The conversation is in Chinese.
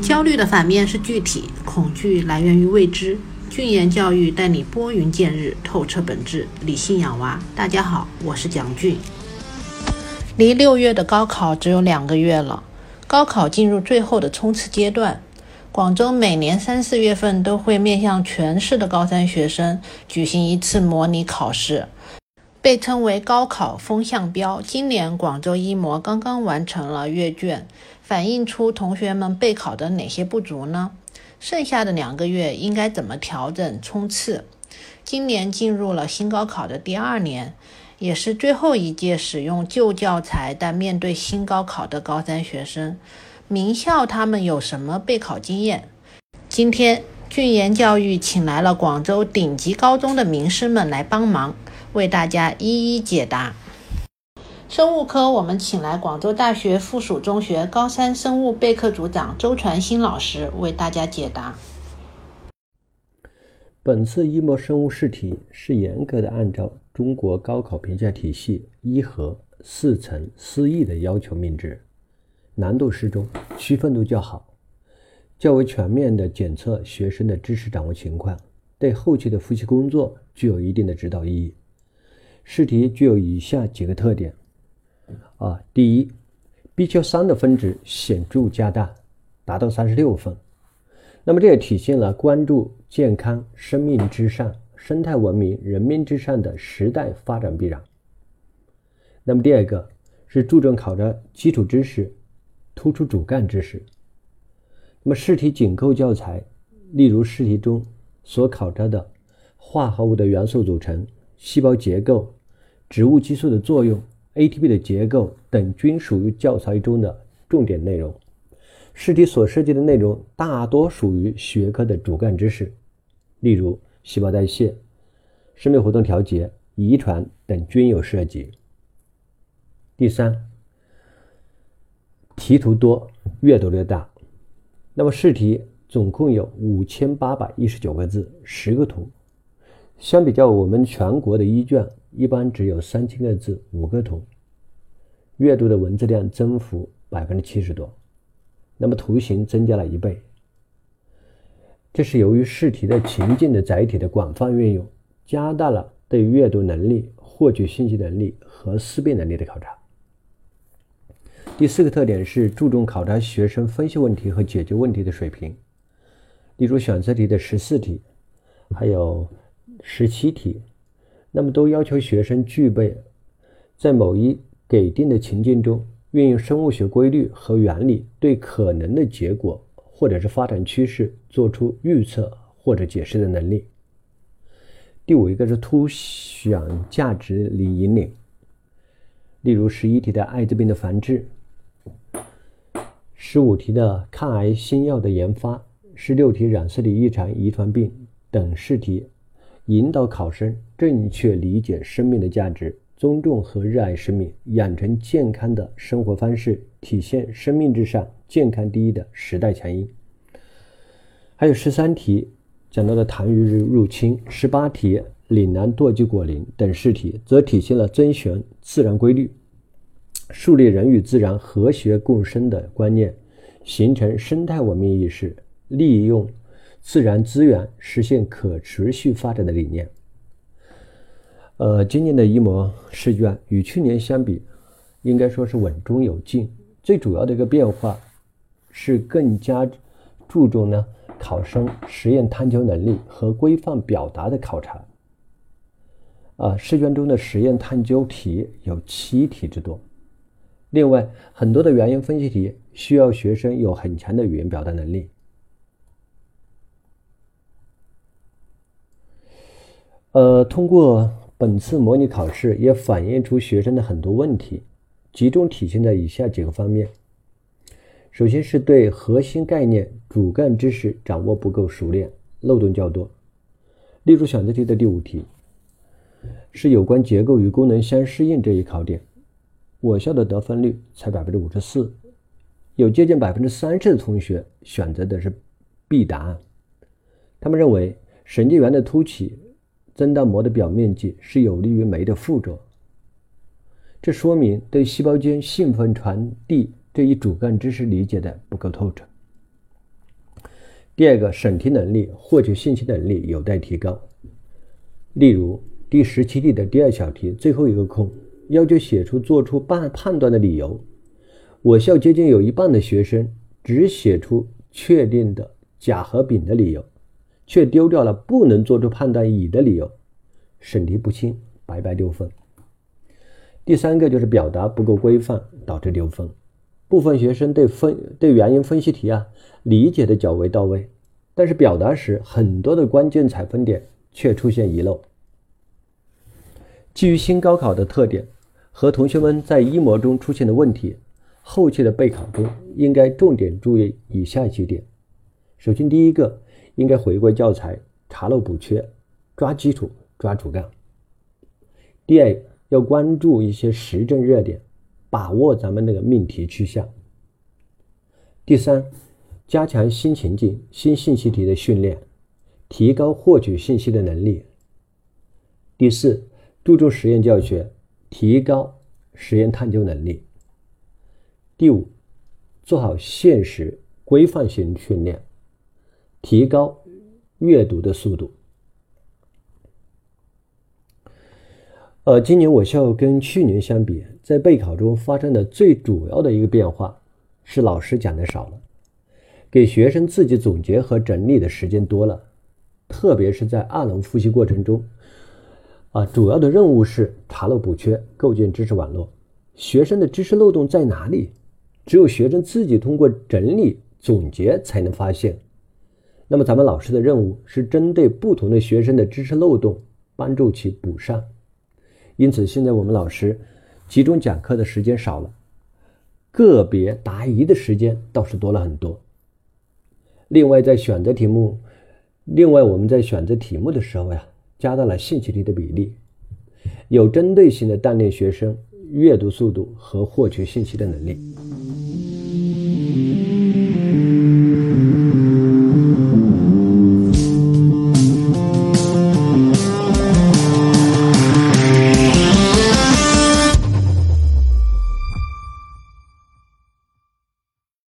焦虑的反面是具体，恐惧来源于未知。俊言教育带你拨云见日，透彻本质，理性养娃。大家好，我是蒋俊。离六月的高考只有两个月了，高考进入最后的冲刺阶段。广州每年三四月份都会面向全市的高三学生举行一次模拟考试，被称为高考风向标。今年广州一模刚刚完成了阅卷，反映出同学们备考的哪些不足呢？剩下的两个月应该怎么调整冲刺？今年进入了新高考的第二年，也是最后一届使用旧教材但面对新高考的高三学生。名校他们有什么备考经验？今天俊言教育请来了广州顶级高中的名师们来帮忙，为大家一一解答。生物科我们请来广州大学附属中学高三生物备课组长周传新老师为大家解答。本次一模生物试题是严格的按照中国高考评价体系一核四层四议的要求命制。难度适中，区分度较好，较为全面的检测学生的知识掌握情况，对后期的复习工作具有一定的指导意义。试题具有以下几个特点：啊，第一，BQ 三的分值显著加大，达到三十六分。那么这也体现了关注健康、生命至上、生态文明、人民至上的时代发展必然。那么第二个是注重考察基础知识。突出主干知识。那么试题紧扣教材，例如试题中所考察的化合物的元素组成、细胞结构、植物激素的作用、ATP 的结构等，均属于教材中的重点内容。试题所涉及的内容大多属于学科的主干知识，例如细胞代谢、生命活动调节、遗传等均有涉及。第三。题图多，阅读量大。那么试题总共有五千八百一十九个字，十个图。相比较我们全国的一卷，一般只有三千个字，五个图。阅读的文字量增幅百分之七十多。那么图形增加了一倍。这是由于试题的情境的载体的广泛运用，加大了对阅读能力、获取信息能力和思辨能力的考察。第四个特点是注重考察学生分析问题和解决问题的水平。例如选择题的十四题，还有十七题，那么都要求学生具备在某一给定的情境中，运用生物学规律和原理，对可能的结果或者是发展趋势做出预测或者解释的能力。第五一个是凸显价值理引领。例如十一题的艾滋病的防治。十五题的抗癌新药的研发，十六题染色体异常遗传病等试题，引导考生正确理解生命的价值，尊重和热爱生命，养成健康的生活方式，体现生命至上、健康第一的时代强音。还有十三题讲到的痰盂入入侵，十八题岭南舵机果林等试题，则体现了遵循自然规律。树立人与自然和谐共生的观念，形成生态文明意识，利用自然资源实现可持续发展的理念。呃，今年的一模试卷与去年相比，应该说是稳中有进。最主要的一个变化是更加注重呢考生实验探究能力和规范表达的考察。啊，试卷中的实验探究题有七题之多。另外，很多的原因分析题需要学生有很强的语言表达能力。呃，通过本次模拟考试，也反映出学生的很多问题，集中体现在以下几个方面：首先是对核心概念、主干知识掌握不够熟练，漏洞较多。例如选择题的第五题，是有关结构与功能相适应这一考点。我校的得分率才百分之五十四，有接近百分之三十的同学选择的是 B 答案。他们认为神经元的凸起增大膜的表面积是有利于酶的附着，这说明对细胞间兴奋传递这一主干知识理解的不够透彻。第二个，审题能力、获取信息能力有待提高。例如第十七题的第二小题最后一个空，要求写出做出判判断的理由。我校接近有一半的学生只写出确定的甲和丙的理由，却丢掉了不能做出判断乙的理由，审题不清，白白丢分。第三个就是表达不够规范，导致丢分。部分学生对分对原因分析题啊理解的较为到位，但是表达时很多的关键采分点却出现遗漏。基于新高考的特点和同学们在一模中出现的问题，后期的备考中应该重点注意以下几点。首先，第一个应该回归教材，查漏补缺，抓基础，抓主干。第二，要关注一些时政热点。把握咱们那个命题去向。第三，加强新情境、新信息题的训练，提高获取信息的能力。第四，注重实验教学，提高实验探究能力。第五，做好现实规范性训练，提高阅读的速度。呃，今年我校跟去年相比，在备考中发生的最主要的一个变化是老师讲的少了，给学生自己总结和整理的时间多了，特别是在二轮复习过程中，啊，主要的任务是查漏补缺，构建知识网络。学生的知识漏洞在哪里？只有学生自己通过整理总结才能发现。那么咱们老师的任务是针对不同的学生的知识漏洞，帮助其补上。因此，现在我们老师集中讲课的时间少了，个别答疑的时间倒是多了很多。另外，在选择题目，另外我们在选择题目的时候呀，加大了信息题的比例，有针对性的锻炼学生阅读速度和获取信息的能力。